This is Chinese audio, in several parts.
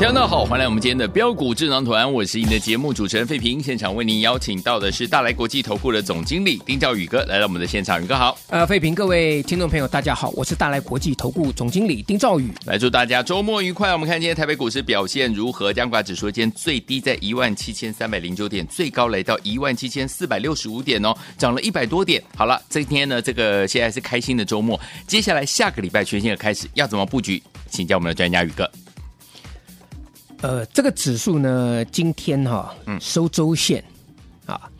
大家好，欢迎来我们今天的标股智囊团，我是您的节目主持人费平。现场为您邀请到的是大来国际投顾的总经理丁兆宇哥来到我们的现场，宇哥好。呃，费平，各位听众朋友，大家好，我是大来国际投顾总经理丁兆宇，来祝大家周末愉快。我们看今天台北股市表现如何？加权指数今天最低在一万七千三百零九点，最高来到一万七千四百六十五点哦，涨了一百多点。好了，今天呢，这个现在是开心的周末，接下来下个礼拜全新的开始，要怎么布局？请教我们的专家宇哥。呃，这个指数呢，今天哈、哦，收周线、嗯、啊。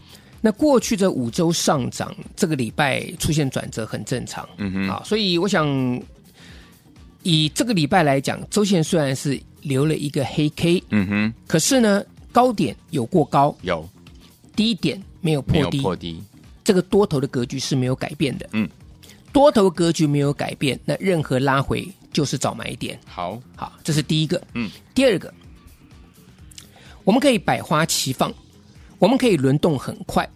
那过去这五周上涨，这个礼拜出现转折很正常，嗯哼，啊，所以我想以这个礼拜来讲，周线虽然是留了一个黑 K，嗯哼，可是呢，高点有过高，有。低点没有破低，破低，这个多头的格局是没有改变的，嗯，多头格局没有改变，那任何拉回就是找买点，好，好，这是第一个，嗯，第二个。我们可以百花齐放，我们可以轮动很快。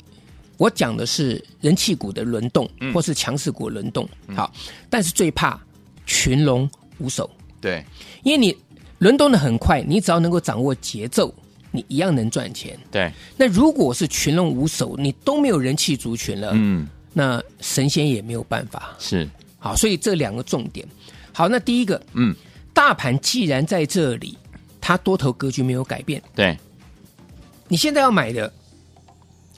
我讲的是人气股的轮动，嗯、或是强势股轮动。好，但是最怕群龙无首。对，因为你轮动的很快，你只要能够掌握节奏，你一样能赚钱。对，那如果是群龙无首，你都没有人气族群了，嗯，那神仙也没有办法。是，好，所以这两个重点。好，那第一个，嗯，大盘既然在这里。它多头格局没有改变，对。你现在要买的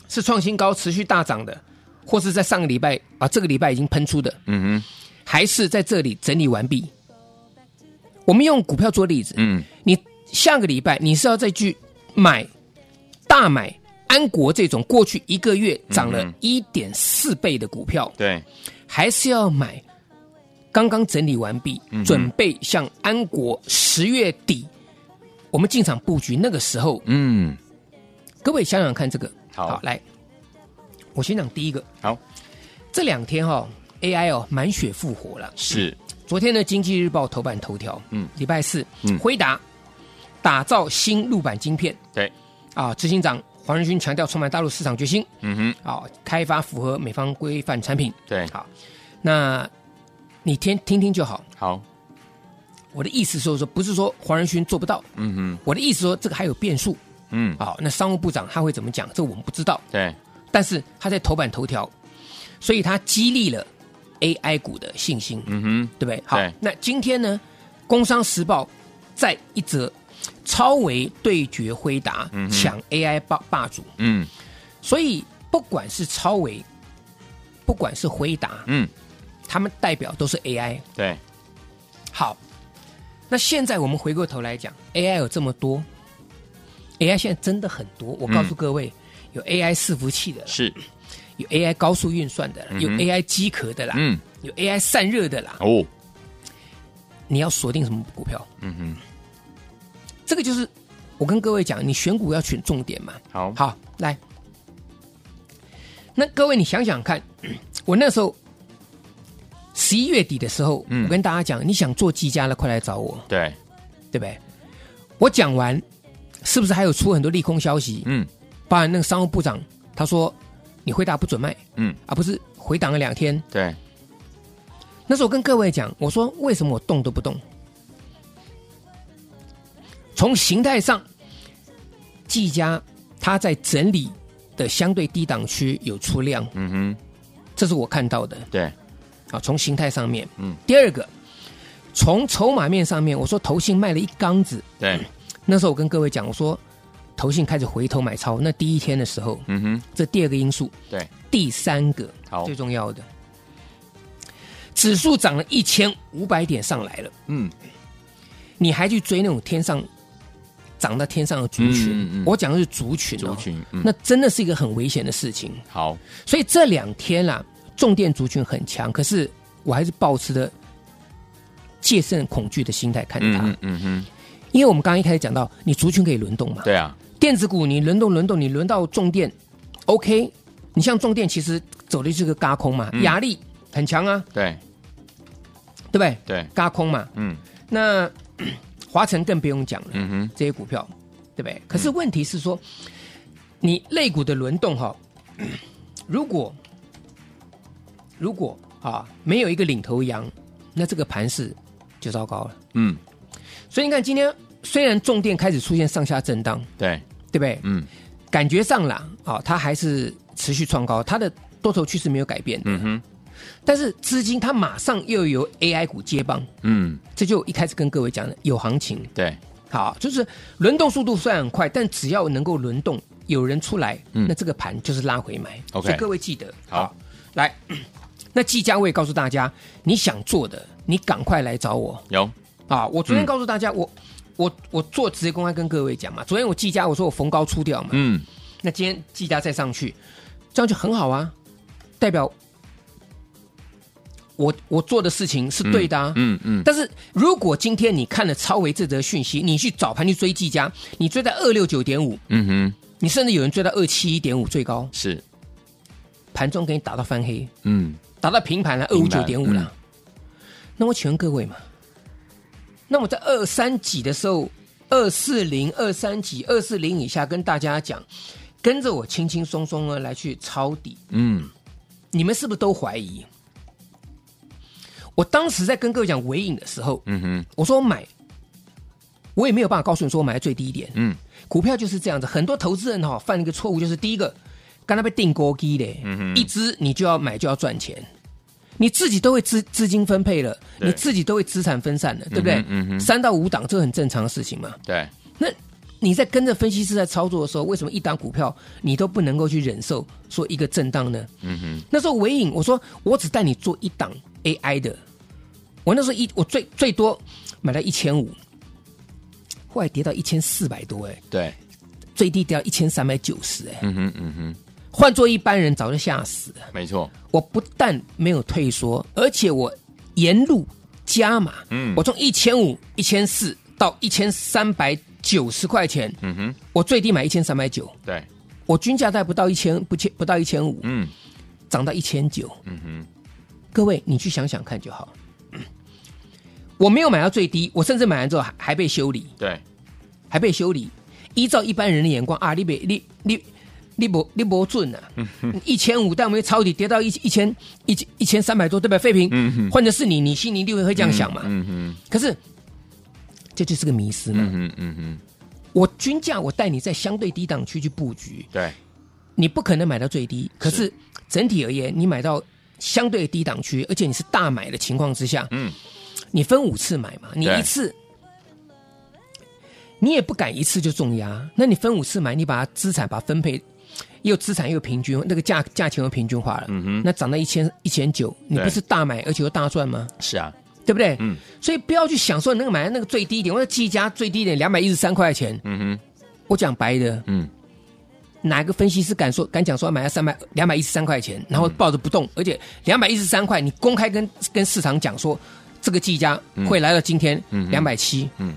是创新高、持续大涨的，或是在上个礼拜啊，这个礼拜已经喷出的，嗯哼，还是在这里整理完毕？我们用股票做例子，嗯，你下个礼拜你是要再去买大买安国这种过去一个月涨了一点四倍的股票，对，还是要买刚刚整理完毕，准备像安国十月底。我们进场布局那个时候，嗯，各位想想看，这个。好，好来，我先讲第一个。好，这两天哈、哦、AI 哦满血复活了。是，昨天的《经济日报》头版头条，嗯，礼拜四，嗯，辉达打造新陆版晶片，对，啊，执行长黄仁勋强调充满大陆市场决心，嗯哼，啊，开发符合美方规范产品，对，好，那你听听听就好，好。我的意思是说，不是说黄仁勋做不到，嗯哼，我的意思说这个还有变数，嗯，好，那商务部长他会怎么讲？这个我们不知道，对，但是他在头版头条，所以他激励了 AI 股的信心，嗯哼，对不对？好，那今天呢，《工商时报》在一则超微对决辉达，抢 AI 霸霸主，嗯，所以不管是超微，不管是辉达，嗯，他们代表都是 AI，对，好。那现在我们回过头来讲，AI 有这么多，AI 现在真的很多。我告诉各位，嗯、有 AI 伺服器的，是，有 AI 高速运算的，嗯、有 AI 机壳的啦，嗯，有 AI 散热的啦。哦，你要锁定什么股票？嗯哼，这个就是我跟各位讲，你选股要选重点嘛。好，好，来，那各位你想想看，我那时候。十一月底的时候，嗯、我跟大家讲，你想做技嘉的，快来找我。对，对不对？我讲完，是不是还有出很多利空消息？嗯，包含那个商务部长他说你回答不准卖，嗯，而、啊、不是回档了两天。对，那时候我跟各位讲，我说为什么我动都不动？从形态上，技嘉它在整理的相对低档区有出量，嗯哼，这是我看到的。对。啊，从形态上面，嗯，第二个，从筹码面上面，我说投信卖了一缸子，对，那时候我跟各位讲，我说投信开始回头买超，那第一天的时候，嗯哼，这第二个因素，对，第三个，好，最重要的，指数涨了一千五百点上来了，嗯，你还去追那种天上涨到天上的族群，嗯嗯。我讲的是族群、哦，族群嗯。那真的是一个很危险的事情。好，所以这两天啦、啊，重电族群很强，可是我还是保持着戒慎恐惧的心态看它。嗯嗯哼，因为我们刚刚一开始讲到，你族群可以轮动嘛，对啊，电子股你轮动轮动，你轮到重电，OK，你像重电其实走的是个嘎空嘛，压力很强啊，对。对不对？对，轧空嘛，嗯。那 华晨更不用讲了，嗯哼，这些股票，对不对？可是问题是说，你类股的轮动哈，如果如果啊没有一个领头羊，那这个盘势就糟糕了。嗯，所以你看，今天虽然重电开始出现上下震荡，对，对不对？嗯感觉上啦，啊，它还是持续创高，它的多头趋势没有改变。嗯哼，但是资金它马上又有 AI 股接棒，嗯，这就一开始跟各位讲的有行情。对，好，就是轮动速度虽然很快，但只要能够轮动，有人出来，嗯那这个盘就是拉回买。OK 所以各位记得，好，来，那技嘉我也告诉大家，你想做的，你赶快来找我。有，啊！我昨天嗯。告诉大家，我我我做直接公开跟各位讲嘛，昨天我技嘉我说我逢高出掉嘛，嗯，那今天技嘉再上去，这样就很好啊，代表我我做的事情是对的啊。嗯嗯，但是如果今天你看了超维这则讯息，你去早盘去追技嘉，你追在二六九点五，嗯哼，你甚至有人追到二七一点五最高，是，盘中给你打到翻黑，嗯，打到平盘了二五九点五了。嗯那我请问各位嘛，那我在二三几的时候，二四零、二三几、二四零以下跟大家讲，跟着我轻轻松松的来去抄底，嗯，你们是不是都怀疑？我当时在跟各位讲尾影的时候，嗯哼，我说我买，我也没有办法告诉你说我买在最低点。嗯，股票就是这样子，很多投资人哈、哦、犯了一个错误，就是第一个，刚才被定锅机的，嗯一只你就要买就要赚钱，你自己都会资资金分配了，你自己都会资产分散了，对不对？嗯三到五档这很正常的事情嘛。对，那你在跟着分析师在操作的时候，为什么一档股票你都不能够去忍受说一个震荡呢？嗯哼，那时候尾影我说我只带你做一档 AI 的，我那时候一我最最多买了一千五，后来跌到一千四百多，哎，对，最低跌到一千三百九十，哎，嗯哼，嗯哼，换做一般人早就吓死了。没错，我不但没有退缩，而且我沿路加码，嗯。我从一千五、一千四到一千三百九十块钱，嗯哼，我最低买一千三百九，对，我均价在不到一千，不千不到一千五，嗯。涨到一千九。嗯哼，各位，你去想想看就好。我没有买到最低，我甚至买完之后还还被修理，对，还被修理。依照一般人的眼光啊，你别你你你不你不准啊！一千五，但我们抄底跌到一一千一千一千三百多，对不对？废品，换的是你，你心里一定会会这样想嘛？嗯哼，可是这就是个迷失嘛。嗯哼，嗯哼，我均价我带你在相对低档区去布局，对，你不可能买到最低，可是整体而言，你买到相对低档区，而且你是大买的情况之下，嗯，你分五次买嘛，你一次，你也不敢一次就重压，那你分五次买，你把它资产把它分配，又资产又平均，那个价价钱又平均化了，嗯哼。那涨到一千一千九，你不是大买而且又大赚吗？是啊，对不对？嗯，所以不要去想说那个买那个最低点，或者技嘉最低点两百一十三块钱，嗯哼，我讲白的，嗯，哪个分析师敢说敢讲说要买了三百两百一十三块钱，然后抱着不动，而且两百一十三块，你公开跟跟市场讲说这个技嘉会来到今天两百七，嗯，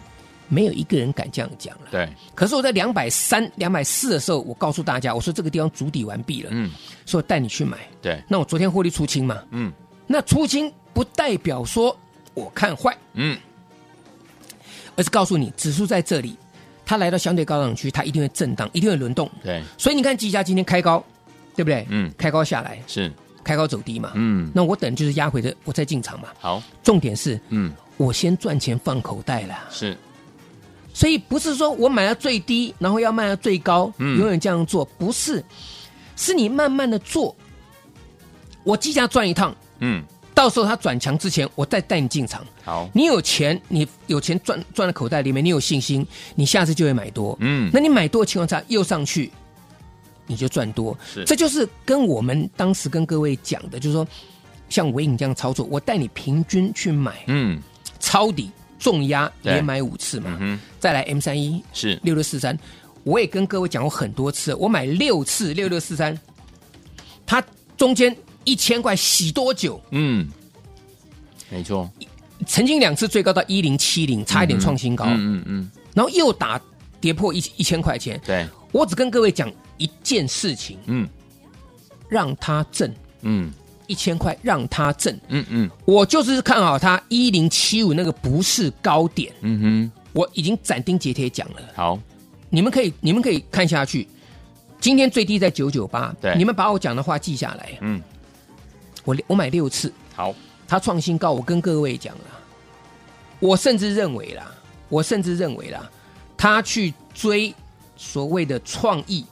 没有一个人敢这样讲了。对，可是我在两百三、两百四的时候，我告诉大家，我说这个地方筑底完毕了，嗯，所以我带你去买。对，那我昨天获利出清嘛，嗯。那出清不代表说我看坏，嗯，而是告诉你指数在这里，它来到相对高档区，它一定会震荡，一定会轮动。对，所以你看技嘉今天开高，对不对？嗯。开高下来，是，开高走低嘛。嗯，那我等就是压回的，我再进场嘛。好，重点是嗯，我先赚钱放口袋了，是，所以不是说我买到最低，然后要卖到最高，嗯永远这样做，不是，是你慢慢的做。我即将赚一趟，嗯，到时候它转强之前，我再带你进场。好，你有钱，你有钱赚赚在口袋里面，你有信心，你下次就会买多。嗯，那你买多的情况下又上去，你就赚多。是这就是跟我们当时跟各位讲的，就是说，像尾影这样操作，我带你平均去买，嗯，抄底，重压对。连买五次嘛，嗯再来 M 三一是。六六四三，我也跟各位讲过很多次，我买六次六六四三，它中间一千块洗多久？嗯，没错，曾经两次最高到一零七零，差一点创新高，嗯嗯嗯，然后又打跌破一一千块钱。对，我只跟各位讲一件事情，嗯。让它震嗯一千块，让他挣。嗯嗯。我就是看好他一零七五那个不是高点，嗯哼，我已经斩钉截铁讲了。好，你们可以你们可以看下去，今天最低在九九八，对。你们把我讲的话记下来。嗯。我我买六次，好，他创新高，我跟各位讲了，我甚至认为啦，我甚至认为啦，他去追所谓的创意，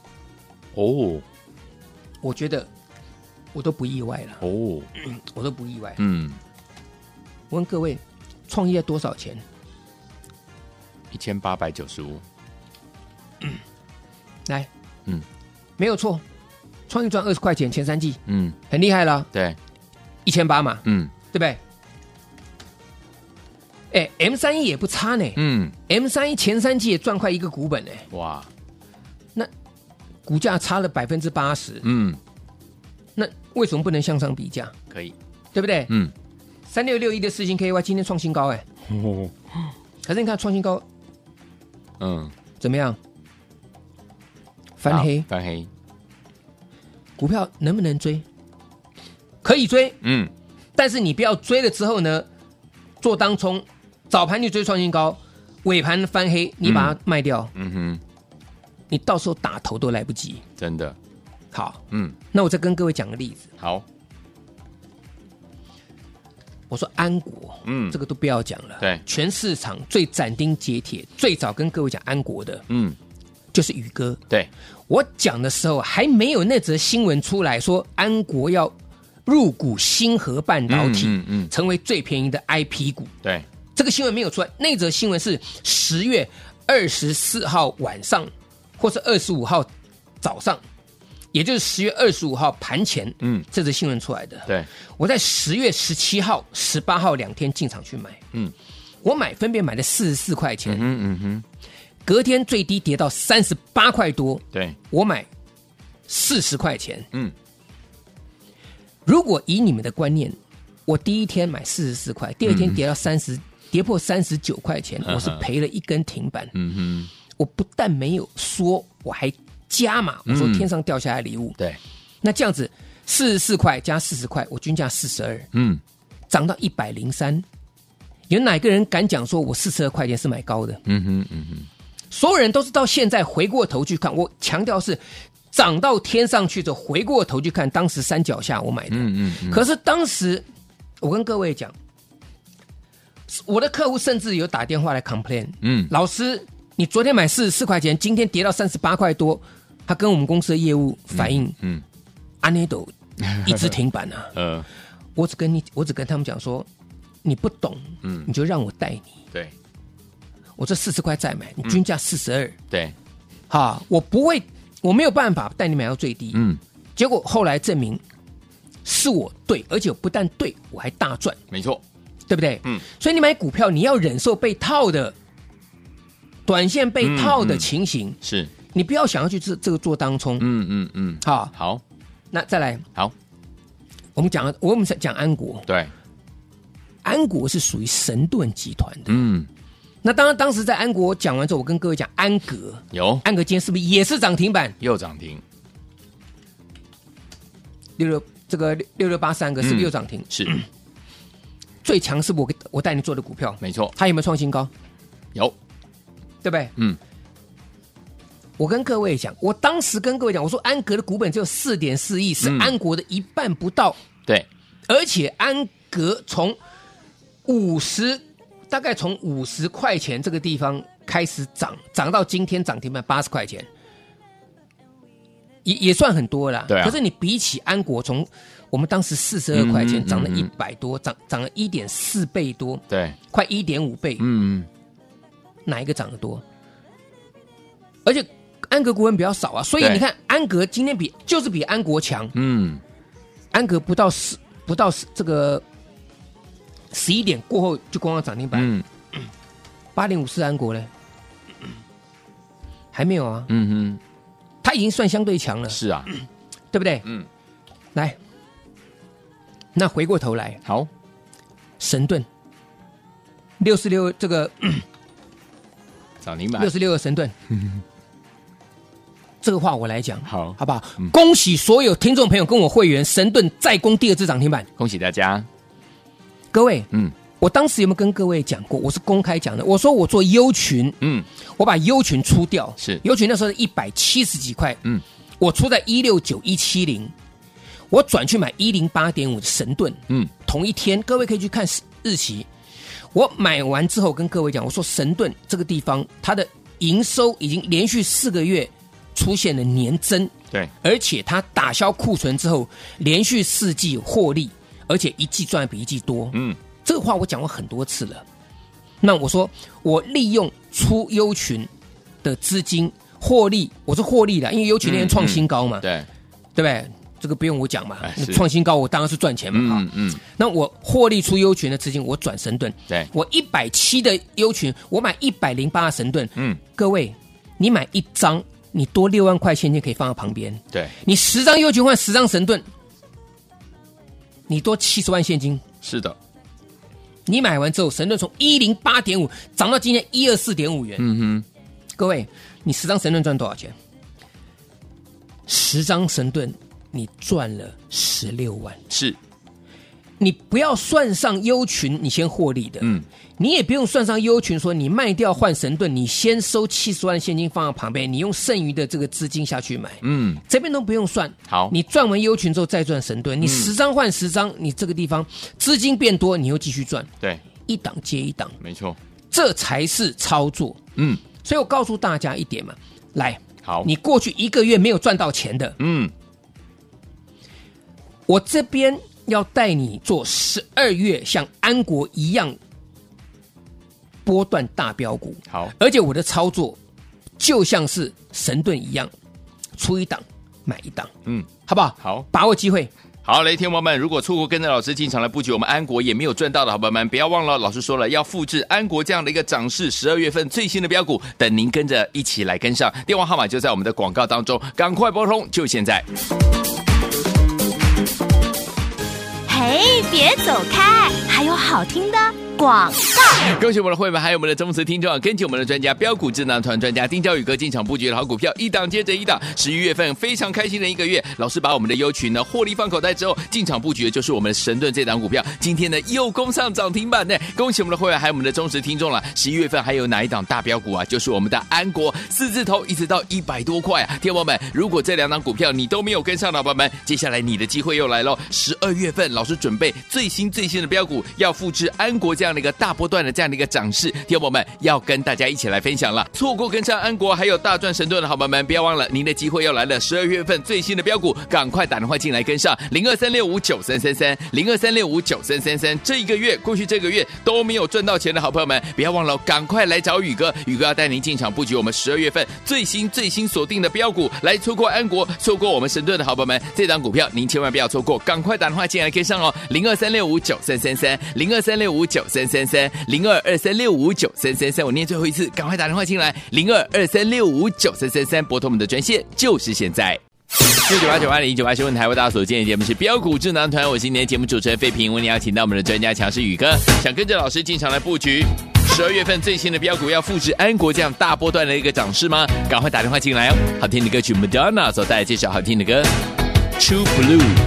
哦。我觉得我都不意外了，哦，我都不意外。嗯，我问各位，创业要多少钱？一千八百九十五，来，嗯。没有错，创业赚二十块钱，前三季。嗯，很厉害了，对，一千八嘛，嗯。对不对？哎，M 三一也不差呢、嗯，m 三一前三季也赚快一个股本呢、哇，那股价差了百分之八十，嗯，那为什么不能向上比价？可以，对不对？嗯，三六六一的四星 KY 今天创新高哎，哦，可是你看创新高嗯，怎么样？翻黑，翻黑，股票能不能追？可以追，嗯，但是你不要追了之后呢，做当冲，早盘就追创新高，尾盘翻黑，你把它卖掉，嗯哼，你到时候打头都来不及。真的，好，嗯，那我再跟各位讲个例子，好，我说安国，嗯。这个都不要讲了，对。全市场最斩钉截铁，最早跟各位讲安国的嗯，就是宇哥。对，我讲的时候还没有那则新闻出来说安国要入股星河半导体，嗯嗯嗯。成为最便宜的 IP 股。对，这个新闻没有出来，那则新闻是十月二十四号晚上，或是二十五号早上，也就是十月二十五号盘前，嗯。这则新闻出来的。对，我在十月十七号、十八号两天进场去买，嗯，我买分别买了四十四块钱，嗯嗯哼，隔天最低跌到三十八块多，对，我买四十块钱。嗯，如果以你们的观念，我第一天买四十四块，第二天跌到三十、跌破三十九块钱，嗯我是赔了一根停板。嗯哼。我不但没有说，我还加码，我说嗯天上掉下来礼物。哼，对，那这样子，四十四块加四十块，我均价四十二，嗯，涨到一百零三。有哪个人敢讲说我四十二块钱是买高的？嗯哼，嗯哼，所有人都是到现在回过头去看，我强调是涨到天上去的，回过头去看当时山脚下我买的。嗯嗯嗯，可是当时我跟各位讲，我的客户甚至有打电话来 complain，嗯，老师，你昨天买四十四块钱，今天跌到三十八块多，他跟我们公司的业务反映，嗯，安内斗 一直停板啊。嗯，我只跟你，我只跟他们讲说，你不懂，嗯。你就让我带你。对，我这四十块再买，你均价四十二，对，哈，我不会，我没有办法带你买到最低。嗯，结果后来证明是我对，而且不但对，我还大赚，没错，对不对？嗯，所以你买股票，你要忍受被套的短线被套的嗯嗯。情形，是，你不要想要去这这个做当冲。嗯嗯嗯，好，好，那再来，好，我们讲我们讲安国，对，安国是属于神盾集团的。嗯，那当然，当时在安国讲完之后，我跟各位讲安格，有，安格今天是不是也是涨停板？又涨停，六六这个六六八三个是不是又涨停？是，最强是我给我带你做的股票，没错，它有没有创新高？有，对不对？嗯，我跟各位讲，我当时跟各位讲，我说安格的股本只有四点四亿，是嗯。安国的一半不到，对，而且安格从五十，大概从五十块钱这个地方开始涨，涨到今天涨停板八十块钱，也也算很多了。对啊。可是你比起安国从我们当时四十二块钱嗯嗯涨了一嗯。嗯百多，涨涨了一点四倍多，对，快一点五倍，嗯，哪一个涨得多？而且安格股份比较少啊，所以你看安格今天比就是比安国强，嗯，安格不到十不到十这个十一点过后就攻上涨停板，嗯，八点五四安国嘞？还没有啊。嗯哼，它已经算相对强了，是啊，对不对？嗯，来，那回过头来，好，神盾。六四六这个涨停板。六十六个神盾，这个话我来讲，好。好不好？恭喜所有听众朋友跟我会员，神盾再攻第二次涨停板，恭喜大家。各位，嗯。我当时有没有跟各位讲过？我是公开讲的，我说我做优群，嗯，我把优群出掉，是。优群那时候是一百七十几块，嗯，我出在一六九一七零，我转去买一零八点五的神盾，嗯，同一天，各位可以去看日期。我买完之后跟各位讲，我说神盾这个地方它的营收已经连续四个月出现了年增，对，而且它打消库存之后，连续四季获利，而且一季赚比一季多，嗯，这个话我讲过很多次了。那我说我利用出优群的资金获利，我是获利的，因为优群那天创新高嘛，对，对不对？这个不用我讲嘛哎，创新高我当然是赚钱嘛，哈嗯。嗯，那我获利出优群的资金，我转神盾。对我一百七的优群，我买一百零八的神盾。嗯，各位，你买一张，你多六万块现金可以放在旁边。对，你十张优群换十张神盾，你多七十万现金。是的，你买完之后，神盾从一零八点五涨到今天一二四点五元。嗯哼，各位，你十张神盾赚多少钱？十张神盾，你赚了十六万。是，你不要算上优群，你先获利的。嗯，你也不用算上优群，说你卖掉换神盾，你先收七十万现金放在旁边，你用剩余的这个资金下去买。嗯，这边都不用算。好。你赚完优群之后再赚神盾，你十张换十张，你这个地方资金变多，你又继续赚，对，一档接一档，没错，这才是操作。嗯，所以我告诉大家一点嘛，来，好，你过去一个月没有赚到钱的，嗯，我这边要带你做十二月像安国一样波段大标股，好，而且我的操作就像是神盾一样，出一档买一档，嗯，好不好？好把握机会。好，雷天王们，如果错过跟着老师进场来布局我们安国也没有赚到的好朋友们，不要忘了，老师说了要复制安国这样的一个涨势，十二月份最新的标股，等您跟着一起来跟上。电话号码就在我们的广告当中，赶快拨通，就现在。嘿，别走开，还有好听的广告。恭喜我们的会员，还有我们的忠实听众啊！根据我们的专家标股智囊团专家丁兆宇哥进场布局的好股票，一档接着一档。十一月份非常开心的一个月，老师把我们的优群呢获利放口袋之后，进场布局的就是我们的神盾这档股票。今天呢又攻上涨停板呢！恭喜我们的会员，还有我们的忠实听众了。十一月份还有哪一档大标股啊？就是我们的安国四字头，一直到一百多块啊！天宝们，如果这两档股票你都没有跟上老板们，接下来你的机会又来喽！十二月份老师准备最新最新的标股，要复制安国这样的一个大波段的这样的一个涨势，听友们要跟大家一起来分享了。错过跟上安国还有大赚神盾的好朋友们，不要忘了您的机会又来了。十二月份最新的标股，赶快打电话进来跟上零二三六五九三三三零二三六五九三三三。这一个月过去这个月都没有赚到钱的好朋友们，不要忘了赶快来找宇哥，宇哥要带您进场布局我们十二月份最新最新锁定的标股。来错过安国，错过我们神盾的好朋友们，这档股票您千万不要错过，赶快打电话进来跟上哦，零二三六五九三三三零二三六五九三三三零二二三六五九三三三。我念最后一次，赶快打电话进来，零二二三六五九三三三，拨通我们的专线就是现在。六九八九八零一九八新闻台为大家所见的节目是标股智囊团，我是今天节目主持人费平，为你邀请到我们的专家强势宇哥，想跟着老师进场来布局十二月份最新的标股，要复制安国这样大波段的一个涨势吗？赶快打电话进来哦！好听的歌曲 Madonna 所带来这首好听的歌 True Blue。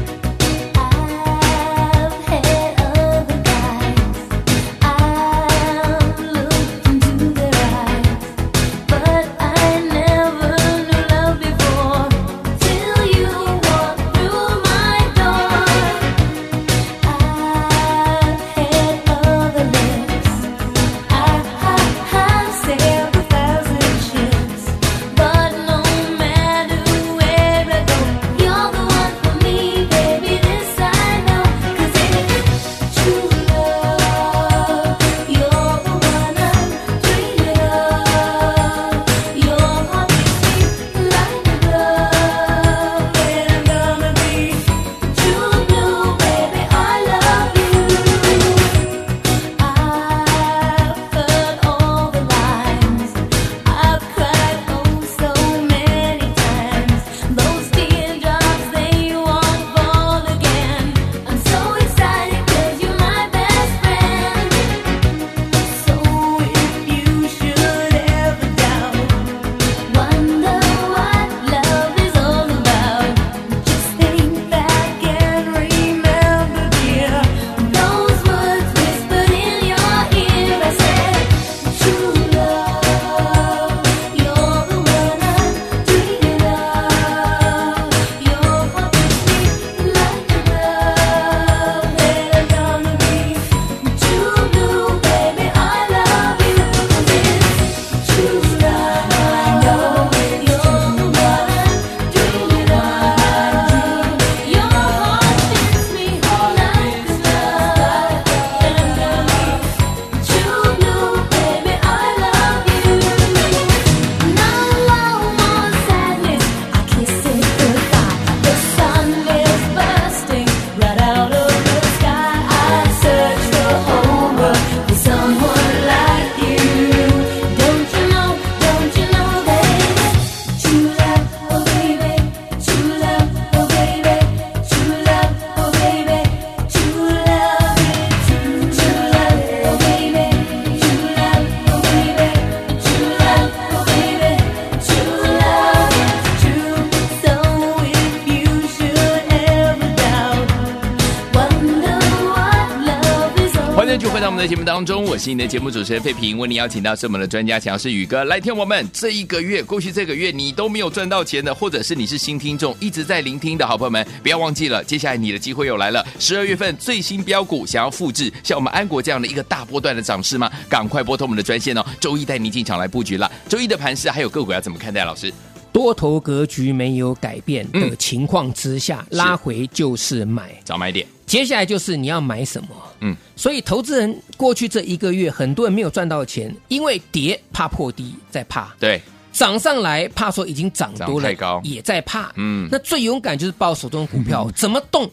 当中，我是你的节目主持人费平，为你邀请到是我们的专家强势宇哥来听我们这一个月过去这个月你都没有赚到钱的，或者是你是新听众一直在聆听的好朋友们，不要忘记了，接下来你的机会又来了，十二月份最新标股想要复制像我们安国这样的一个大波段的涨势吗？赶快拨通我们的专线哦，周一带你进场来布局了，周一的盘势还有个股要怎么看待？老师？多头格局没有改变的情况之下，嗯拉回就是买，找买点。接下来就是你要买什么。嗯，所以投资人过去这一个月，很多人没有赚到钱，因为跌怕破低，在怕；对，涨上来怕说已经涨多了，太高。也在怕。嗯。那最勇敢就是抱手中的股票，怎么动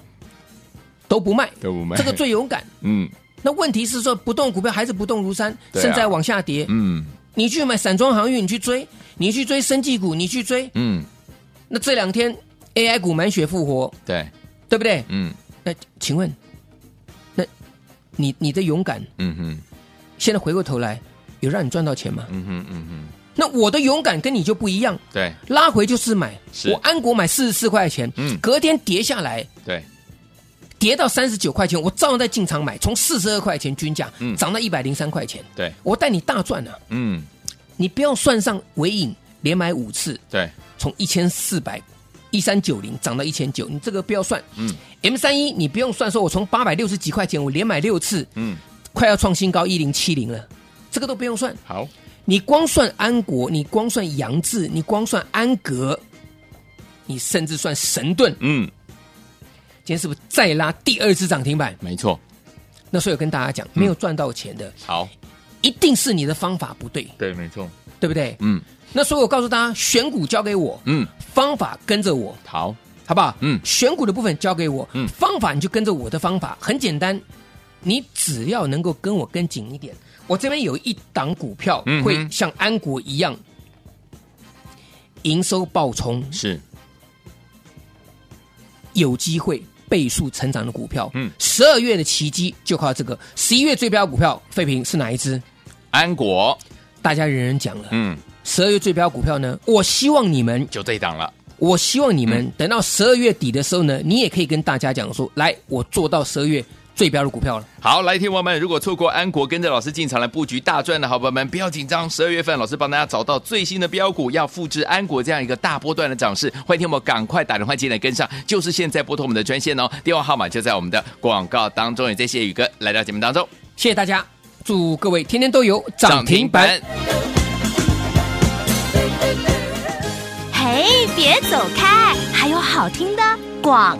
都不卖，都不卖。这个最勇敢。嗯。那问题是说，不动股票还是不动如山，甚至还往下跌。嗯。你去买散装航运，你去追，你去追生技股，你去追。嗯，那这两天 AI 股满血复活，对，对不对？嗯。那请问，那你你的勇敢，嗯哼。现在回过头来，有让你赚到钱吗？嗯哼嗯哼，那我的勇敢跟你就不一样，对。拉回就是买。是。我安国买四十四块钱，嗯。隔天跌下来，对，跌到三十九块钱，我照样在进场买，从四十二块钱均价嗯。涨到一百零三块钱，对，我带你大赚啊！嗯。你不要算上尾影连买五次，对，从一千四百一三九零涨到一千九，你这个不要算。嗯。M 三一你不用算，说我从八百六十几块钱我连买六次，嗯。快要创新高一零七零了，这个都不用算。好，你光算安国，你光算杨志，你光算安格，你甚至算神盾，嗯。今天是不是再拉第二次涨停板？没错，那所以我跟大家讲，没有赚到钱的，好，一定是你的方法不对，对，没错，对不对？嗯那所以我告诉大家，选股交给我，嗯，方法跟着我，好，好不好？嗯。选股的部分交给我，嗯。方法你就跟着我的方法，很简单，你只要能够跟我跟紧一点，我这边有一档股票会像安国一样，营收爆冲，是，有机会倍数成长的股票，嗯。十二月的奇迹就靠这个，十一月最标股票废品是哪一支？安国，大家人人讲了，嗯，十二月最标股票呢，我希望你们就这一档了，我希望你嗯们等到十二月底的时候呢，你也可以跟大家讲说，来，我做到十二月最标的股票了。好，来，听众们，如果错过安国，跟着老师进场来布局大赚的好朋友们，不要紧张。十二月份，老师帮大家找到最新的标股，要复制安国这样一个大波段的涨势。欢迎听我们赶快打电话进来跟上，就是现在拨通我们的专线哦，电话号码就在我们的广告当中。也谢谢宇哥来到节目当中，谢谢大家，祝各位天天都有涨停板。嘿，别走开，还有好听的广。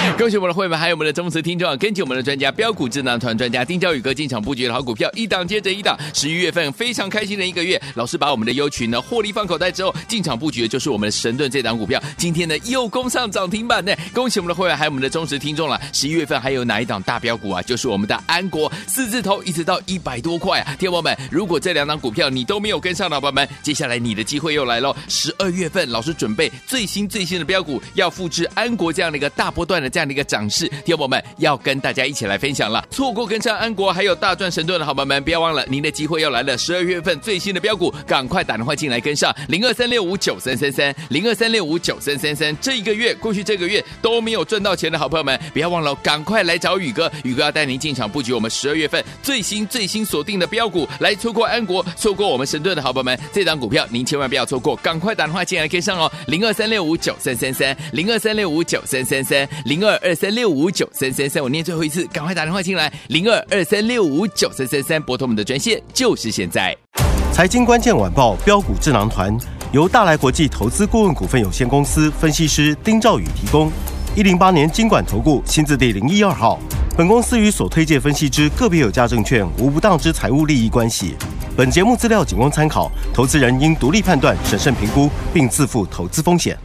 恭喜我们的会员，还有我们的忠实听众啊！跟紧我们的专家标股智囊团专家丁兆宇哥进场布局的好股票，一档接着一档。十一月份非常开心的一个月，老师把我们的优群呢获利放口袋之后，进场布局的就是我们的神盾这档股票。今天呢又攻上涨停板呢！恭喜我们的会员，还有我们的忠实听众了。十一月份还有哪一档大标股啊？就是我们的安国四字头，一直到一百多块啊！听众们，如果这两档股票你都没有跟上的宝宝们，接下来你的机会又来喽！十二月份老师准备最新最新的标股，要复制安国这样的一个大波段的这样的一个涨势，听众友们要跟大家一起来分享了。错过跟上安国还有大赚神盾的好朋友们，不要忘了您的机会要来了。十二月份最新的标股，赶快打电话进来跟上零二三六五九三三三零二三六五九三三三。这一个月过去这个月都没有赚到钱的好朋友们，不要忘了赶快来找宇哥，宇哥要带您进场布局我们十二月份最新最新锁定的标股。来错过安国，错过我们神盾的好朋友们，这档股票您千万不要错过，赶快打电话进来跟上哦，零二三六五九三三三零二三六五九三三三零二二三六五九三三三。我念最后一次，赶快打电话进来，零二二三六五九三三三，拨通我们的专线就是现在。财经关键晚报标股智囊团由大来国际投资顾问股份有限公司分析师丁兆宇提供。一零八年经管投顾新字第零一二号。本公司与所推介分析之个别有价证券无不当之财务利益关系。本节目资料仅供参考，投资人应独立判断、审慎评估，并自负投资风险。